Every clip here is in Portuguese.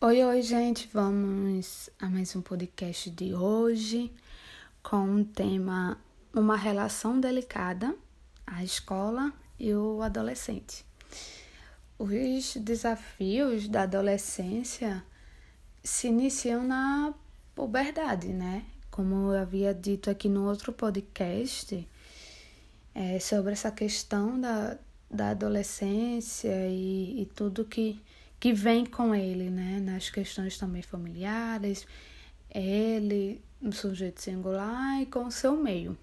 Oi, oi, gente. Vamos a mais um podcast de hoje com um tema uma relação delicada, a escola e o adolescente. Os desafios da adolescência se iniciam na puberdade, né? Como eu havia dito aqui no outro podcast, é, sobre essa questão da, da adolescência e, e tudo que que vem com ele, né? Nas questões também familiares, ele, no sujeito singular e com o seu meio.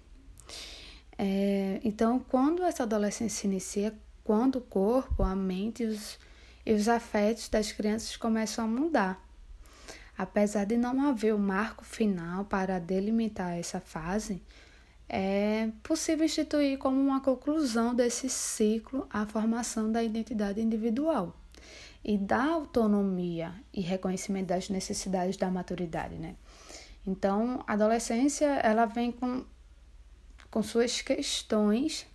É, então, quando essa adolescência se inicia, quando o corpo, a mente e os, e os afetos das crianças começam a mudar. Apesar de não haver o um marco final para delimitar essa fase, é possível instituir como uma conclusão desse ciclo a formação da identidade individual e da autonomia e reconhecimento das necessidades da maturidade, né? Então, a adolescência, ela vem com, com suas questões,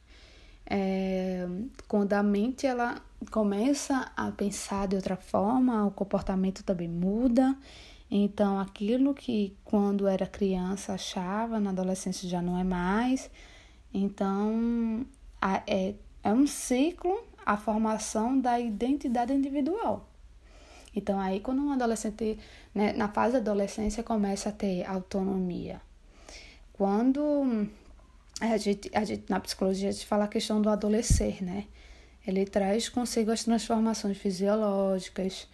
é, quando a mente, ela começa a pensar de outra forma, o comportamento também muda, então, aquilo que quando era criança achava, na adolescência já não é mais. Então, é, é um ciclo a formação da identidade individual. Então, aí, quando um adolescente, né, na fase da adolescência, começa a ter autonomia. Quando a gente, a gente, na psicologia, a gente fala a questão do adolescer, né? Ele traz consigo as transformações fisiológicas,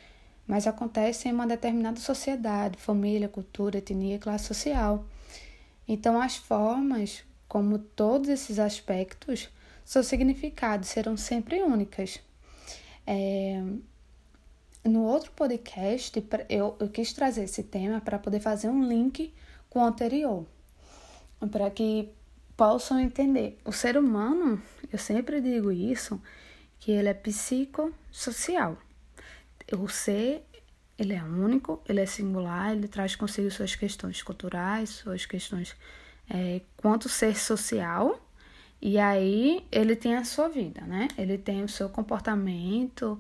mas acontece em uma determinada sociedade, família, cultura, etnia, classe social. Então, as formas como todos esses aspectos seus significados serão sempre únicas. É, no outro podcast, eu, eu quis trazer esse tema para poder fazer um link com o anterior, para que possam entender. O ser humano, eu sempre digo isso, que ele é psicossocial. O ser, ele é único, ele é singular, ele traz consigo suas questões culturais, suas questões é, quanto ser social e aí ele tem a sua vida, né? Ele tem o seu comportamento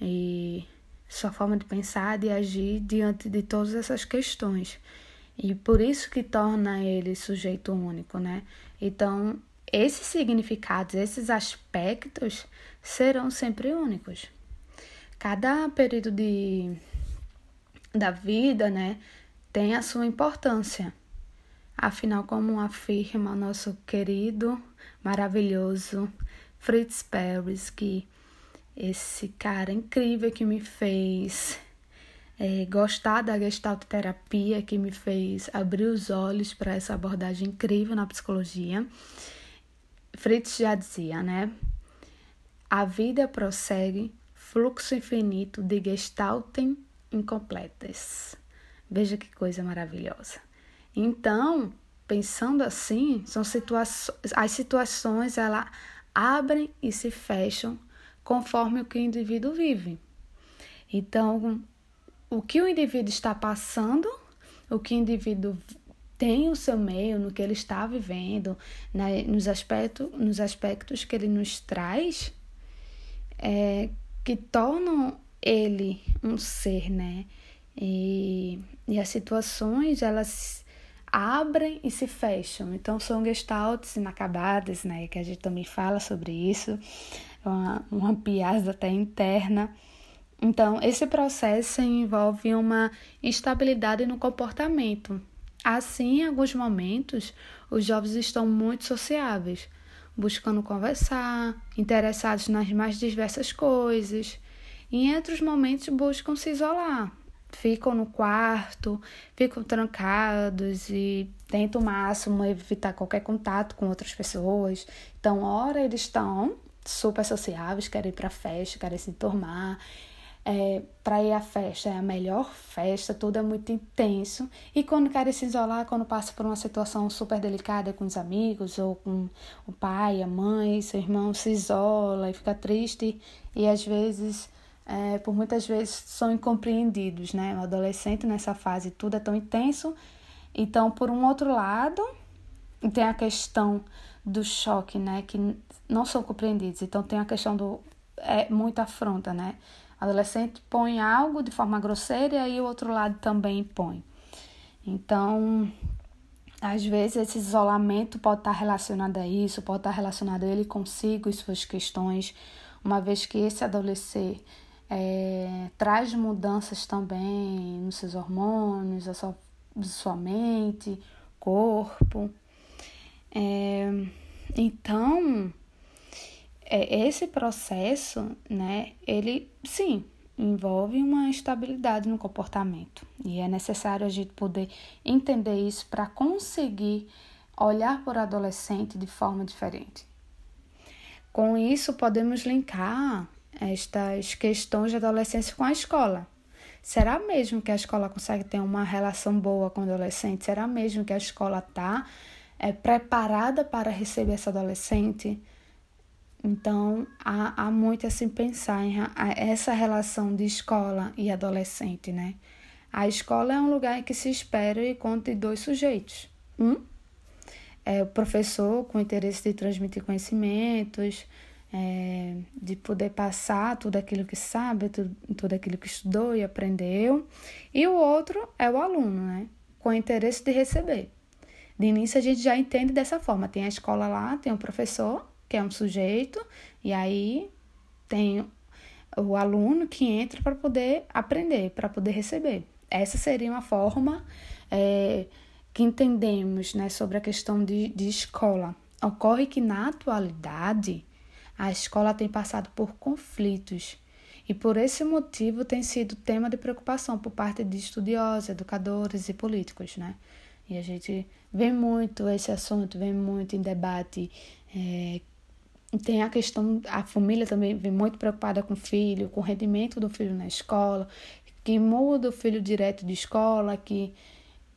e sua forma de pensar, de agir diante de todas essas questões. E por isso que torna ele sujeito único, né? Então, esses significados, esses aspectos serão sempre únicos. Cada período de, da vida, né, tem a sua importância. Afinal, como afirma nosso querido maravilhoso Fritz Perry, que esse cara incrível que me fez é, gostar da gestalt terapia, que me fez abrir os olhos para essa abordagem incrível na psicologia. Fritz já dizia, né? A vida prossegue, fluxo infinito de gestalten incompletas. Veja que coisa maravilhosa. Então, pensando assim, são situações, as situações ela abrem e se fecham conforme o que o indivíduo vive. Então, o que o indivíduo está passando, o que o indivíduo tem o seu meio, no que ele está vivendo, né, nos, aspectos, nos aspectos que ele nos traz, é, que tornam ele um ser, né? E, e as situações, elas abrem e se fecham. Então, são gestaltes inacabadas, né? Que a gente também fala sobre isso, uma, uma piada até interna. Então, esse processo envolve uma instabilidade no comportamento. Assim, em alguns momentos, os jovens estão muito sociáveis, buscando conversar, interessados nas mais diversas coisas, e em outros momentos buscam se isolar, ficam no quarto, ficam trancados e tentam o máximo evitar qualquer contato com outras pessoas. Então, ora eles estão super sociáveis, querem ir para festa, querem se enturmar. É, para ir à festa é a melhor festa, tudo é muito intenso. E quando querem se isolar, quando passa por uma situação super delicada com os amigos, ou com o pai, a mãe, seu irmão, se isola e fica triste, e às vezes é, por muitas vezes são incompreendidos, né? O adolescente nessa fase tudo é tão intenso. Então, por um outro lado, tem a questão do choque, né? Que não são compreendidos. Então, tem a questão do. É muita afronta, né? O adolescente põe algo de forma grosseira e aí o outro lado também põe. Então, às vezes esse isolamento pode estar relacionado a isso, pode estar relacionado a ele consigo e suas questões, uma vez que esse adolescer é, traz mudanças também nos seus hormônios, a sua, sua mente, corpo. É, então, é, esse processo, né, ele sim envolve uma estabilidade no comportamento e é necessário a gente poder entender isso para conseguir olhar para o adolescente de forma diferente. Com isso, podemos linkar estas questões de adolescência com a escola. Será mesmo que a escola consegue ter uma relação boa com o adolescente? Será mesmo que a escola está é, preparada para receber esse adolescente? Então, há, há muito a se pensar em essa relação de escola e adolescente, né? A escola é um lugar em que se espera e conta de dois sujeitos. Um é o professor com interesse de transmitir conhecimentos, é, de poder passar tudo aquilo que sabe, tudo, tudo aquilo que estudou e aprendeu. E o outro é o aluno, né? Com interesse de receber. De início a gente já entende dessa forma. Tem a escola lá, tem o professor, que é um sujeito, e aí tem o aluno que entra para poder aprender, para poder receber. Essa seria uma forma é, que entendemos né, sobre a questão de, de escola. Ocorre que na atualidade a escola tem passado por conflitos e por esse motivo tem sido tema de preocupação por parte de estudiosos, educadores e políticos, né? E a gente vê muito esse assunto, vê muito em debate. É, tem a questão, a família também vem muito preocupada com o filho, com o rendimento do filho na escola, que muda o filho direto de escola, que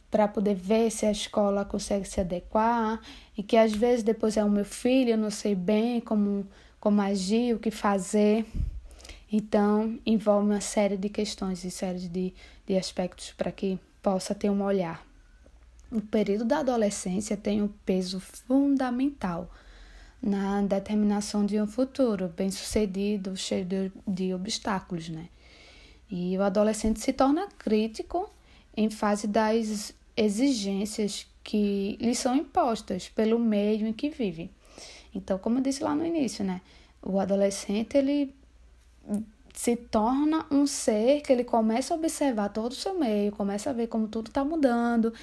para poder ver se a escola consegue se adequar e que às vezes depois é o meu filho, eu não sei bem como como agir, o que fazer. Então, envolve uma série de questões e série de, de aspectos para que possa ter um olhar. O período da adolescência tem um peso fundamental na determinação de um futuro bem-sucedido, cheio de, de obstáculos, né? E o adolescente se torna crítico em fase das exigências que lhe são impostas pelo meio em que vive. Então, como eu disse lá no início, né? O adolescente, ele se torna um ser que ele começa a observar todo o seu meio, começa a ver como tudo está mudando.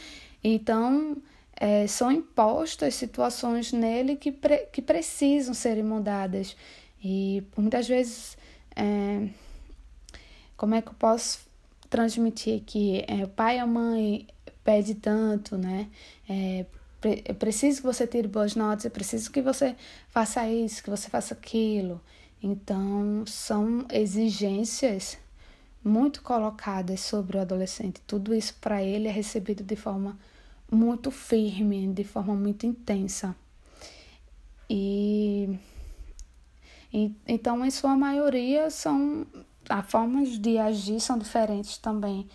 Então, é, são impostas situações nele que, pre que precisam serem mudadas. E muitas vezes, é, como é que eu posso transmitir aqui? É, o pai e a mãe pede tanto, né? É, eu preciso que você tire boas notas, eu preciso que você faça isso, que você faça aquilo. Então, são exigências muito colocadas sobre o adolescente. Tudo isso para ele é recebido de forma muito firme, de forma muito intensa. E, e então, em sua maioria, são as formas de agir são diferentes também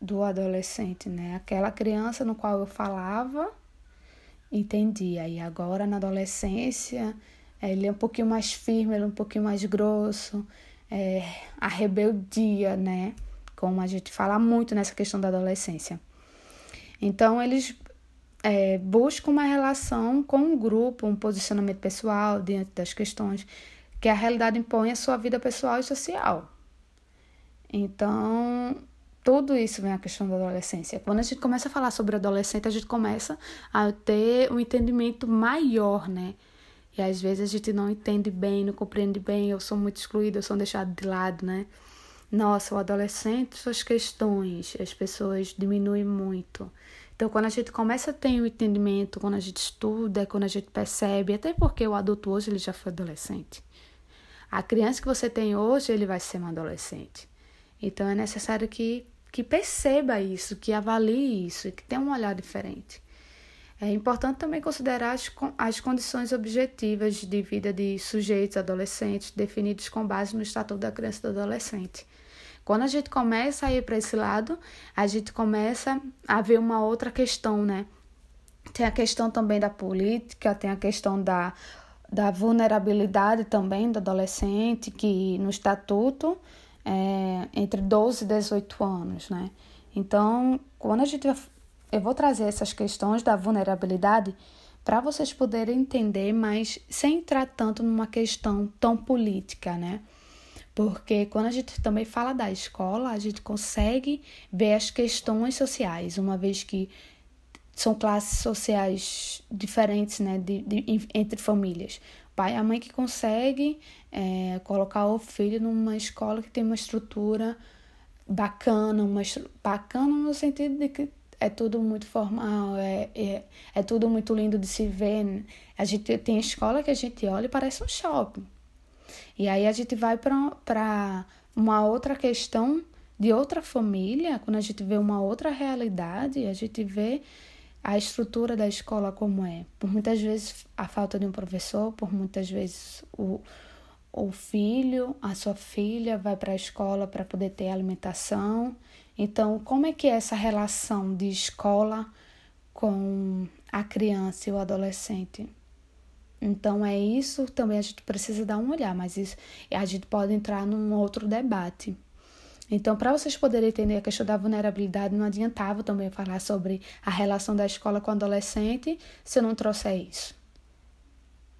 do adolescente, né? Aquela criança no qual eu falava entendi. Aí agora na adolescência ele é um pouquinho mais firme, ele é um pouquinho mais grosso, é, a rebeldia, né? Como a gente fala muito nessa questão da adolescência. Então eles é, buscam uma relação com o grupo, um posicionamento pessoal diante das questões que a realidade impõe à sua vida pessoal e social. Então, tudo isso vem a questão da adolescência. Quando a gente começa a falar sobre adolescente, a gente começa a ter um entendimento maior, né? E às vezes a gente não entende bem, não compreende bem, eu sou muito excluída, eu sou deixada de lado, né? Nossa, o adolescente, suas questões, as pessoas diminuem muito. Então, quando a gente começa a ter um entendimento, quando a gente estuda, quando a gente percebe, até porque o adulto hoje ele já foi adolescente. A criança que você tem hoje, ele vai ser um adolescente. Então, é necessário que que perceba isso, que avalie isso e que tenha um olhar diferente. É importante também considerar as, as condições objetivas de vida de sujeitos adolescentes definidos com base no Estatuto da Criança e do Adolescente. Quando a gente começa a ir para esse lado, a gente começa a ver uma outra questão, né? Tem a questão também da política, tem a questão da, da vulnerabilidade também do adolescente, que no estatuto é, entre 12 e 18 anos, né? Então, quando a gente eu vou trazer essas questões da vulnerabilidade para vocês poderem entender, mas sem entrar tanto numa questão tão política, né? Porque quando a gente também fala da escola, a gente consegue ver as questões sociais, uma vez que são classes sociais diferentes, né, de, de, entre famílias. Pai a mãe que consegue é, colocar o filho numa escola que tem uma estrutura bacana, uma bacana no sentido de que é tudo muito formal, é, é, é tudo muito lindo de se ver. A gente tem escola que a gente olha e parece um shopping. E aí a gente vai para uma outra questão de outra família, quando a gente vê uma outra realidade, a gente vê a estrutura da escola como é. Por muitas vezes a falta de um professor, por muitas vezes o, o filho, a sua filha vai para a escola para poder ter alimentação. Então, como é que é essa relação de escola com a criança e o adolescente? Então, é isso também a gente precisa dar um olhar, mas isso a gente pode entrar num outro debate. Então, para vocês poderem entender a questão da vulnerabilidade, não adiantava também falar sobre a relação da escola com o adolescente se eu não trouxer isso.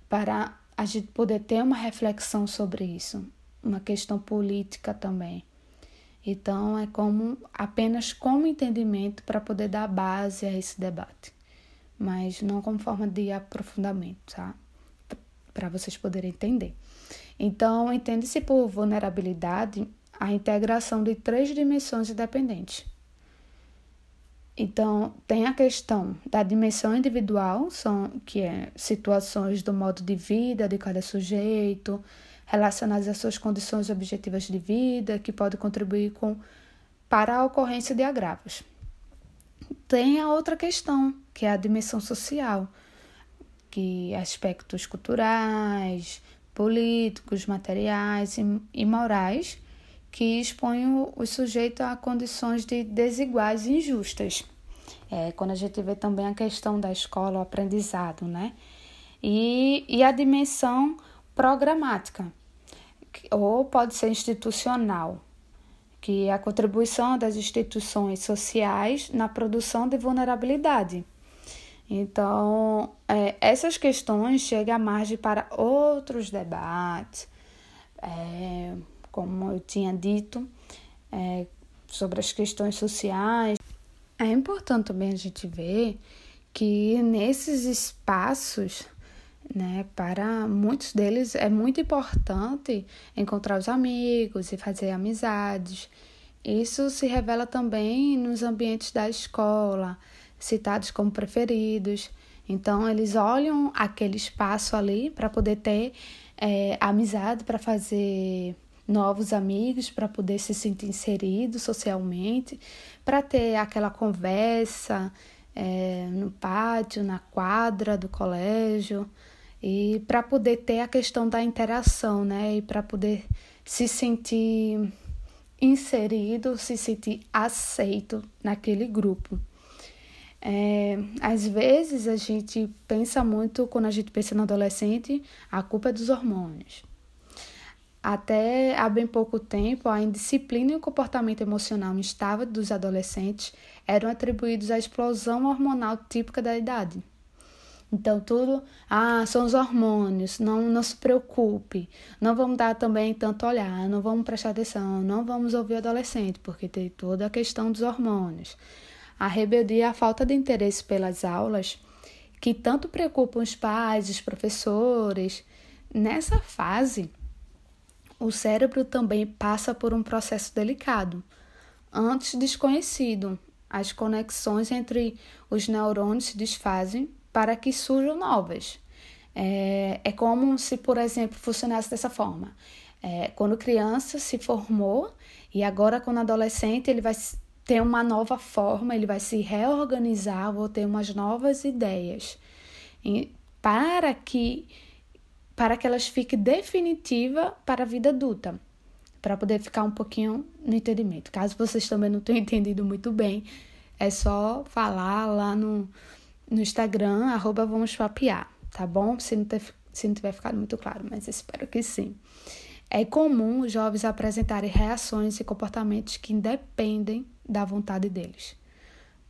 Para a gente poder ter uma reflexão sobre isso, uma questão política também. Então, é como apenas como entendimento para poder dar base a esse debate, mas não como forma de aprofundamento, tá? Para vocês poderem entender. Então, entende-se por vulnerabilidade a integração de três dimensões independentes. Então, tem a questão da dimensão individual, são, que é situações do modo de vida de cada sujeito, relacionadas às suas condições objetivas de vida, que pode contribuir com, para a ocorrência de agravos. Tem a outra questão, que é a dimensão social, que aspectos culturais, políticos, materiais e, e morais que expõe o, sujeito a condições de desiguais e injustas. É, quando a gente vê também a questão da escola, o aprendizado, né? E, e a dimensão programática, ou pode ser institucional, que é a contribuição das instituições sociais na produção de vulnerabilidade. Então, é, essas questões chegam à margem para outros debates, é, como eu tinha dito, é, sobre as questões sociais. É importante também a gente ver que nesses espaços, né, para muitos deles é muito importante encontrar os amigos e fazer amizades. Isso se revela também nos ambientes da escola, citados como preferidos. Então, eles olham aquele espaço ali para poder ter é, amizade, para fazer novos amigos para poder se sentir inserido socialmente, para ter aquela conversa é, no pátio, na quadra do colégio e para poder ter a questão da interação, né? E para poder se sentir inserido, se sentir aceito naquele grupo. É, às vezes a gente pensa muito, quando a gente pensa no adolescente, a culpa é dos hormônios. Até há bem pouco tempo, a indisciplina e o comportamento emocional instável dos adolescentes eram atribuídos à explosão hormonal típica da idade. Então, tudo, ah, são os hormônios, não, não se preocupe, não vamos dar também tanto olhar, não vamos prestar atenção, não vamos ouvir o adolescente, porque tem toda a questão dos hormônios. A rebeldia e a falta de interesse pelas aulas, que tanto preocupam os pais, os professores, nessa fase, o cérebro também passa por um processo delicado, antes desconhecido. As conexões entre os neurônios se desfazem para que surjam novas. É, é como se, por exemplo, funcionasse dessa forma. É, quando criança se formou e agora, quando adolescente, ele vai ter uma nova forma, ele vai se reorganizar, vou ter umas novas ideias. E para que para que elas fiquem definitiva para a vida adulta, para poder ficar um pouquinho no entendimento. Caso vocês também não tenham entendido muito bem, é só falar lá no, no Instagram, arroba vamos papiar, tá bom? Se não, ter, se não tiver ficado muito claro, mas espero que sim. É comum os jovens apresentarem reações e comportamentos que independem da vontade deles.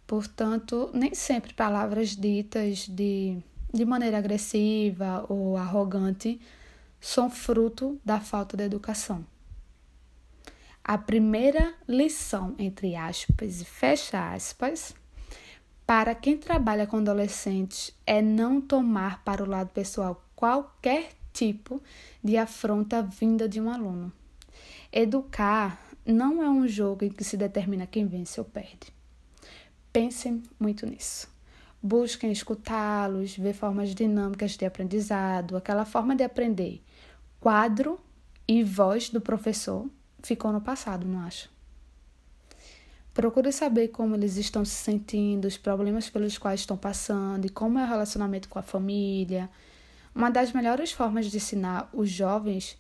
Portanto, nem sempre palavras ditas de, de maneira agressiva ou arrogante são fruto da falta de educação. A primeira lição, entre aspas e fecha aspas, para quem trabalha com adolescentes é não tomar para o lado pessoal qualquer tipo de afronta vinda de um aluno. Educar não é um jogo em que se determina quem vence ou perde. Pensem muito nisso. Busquem escutá-los, ver formas dinâmicas de aprendizado, aquela forma de aprender. Quadro e voz do professor ficou no passado, não acho? Procure saber como eles estão se sentindo, os problemas pelos quais estão passando e como é o relacionamento com a família. Uma das melhores formas de ensinar os jovens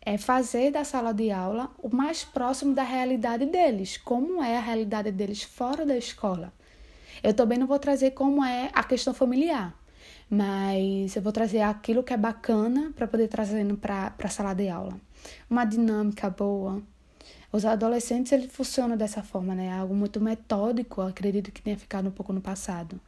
é fazer da sala de aula o mais próximo da realidade deles, como é a realidade deles fora da escola. Eu também não vou trazer como é a questão familiar, mas eu vou trazer aquilo que é bacana para poder trazer para a sala de aula. Uma dinâmica boa, os adolescentes ele funciona dessa forma, né? Algo muito metódico, acredito que tenha ficado um pouco no passado.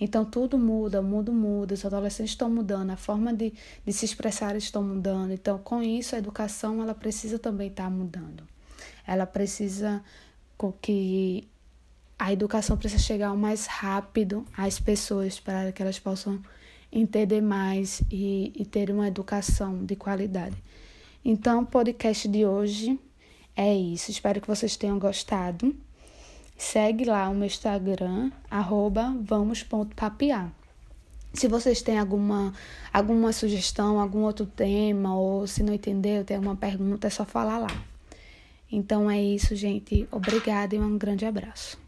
Então tudo muda, o mundo muda, os adolescentes estão mudando, a forma de, de se expressar estão mudando. Então, com isso, a educação ela precisa também estar tá mudando. Ela precisa que a educação precisa chegar o mais rápido às pessoas para que elas possam entender mais e, e ter uma educação de qualidade. Então, o podcast de hoje é isso. Espero que vocês tenham gostado. Segue lá o meu Instagram, arroba vamos.papiar. Se vocês têm alguma, alguma sugestão, algum outro tema, ou se não entendeu, tem alguma pergunta, é só falar lá. Então é isso, gente. Obrigada e um grande abraço.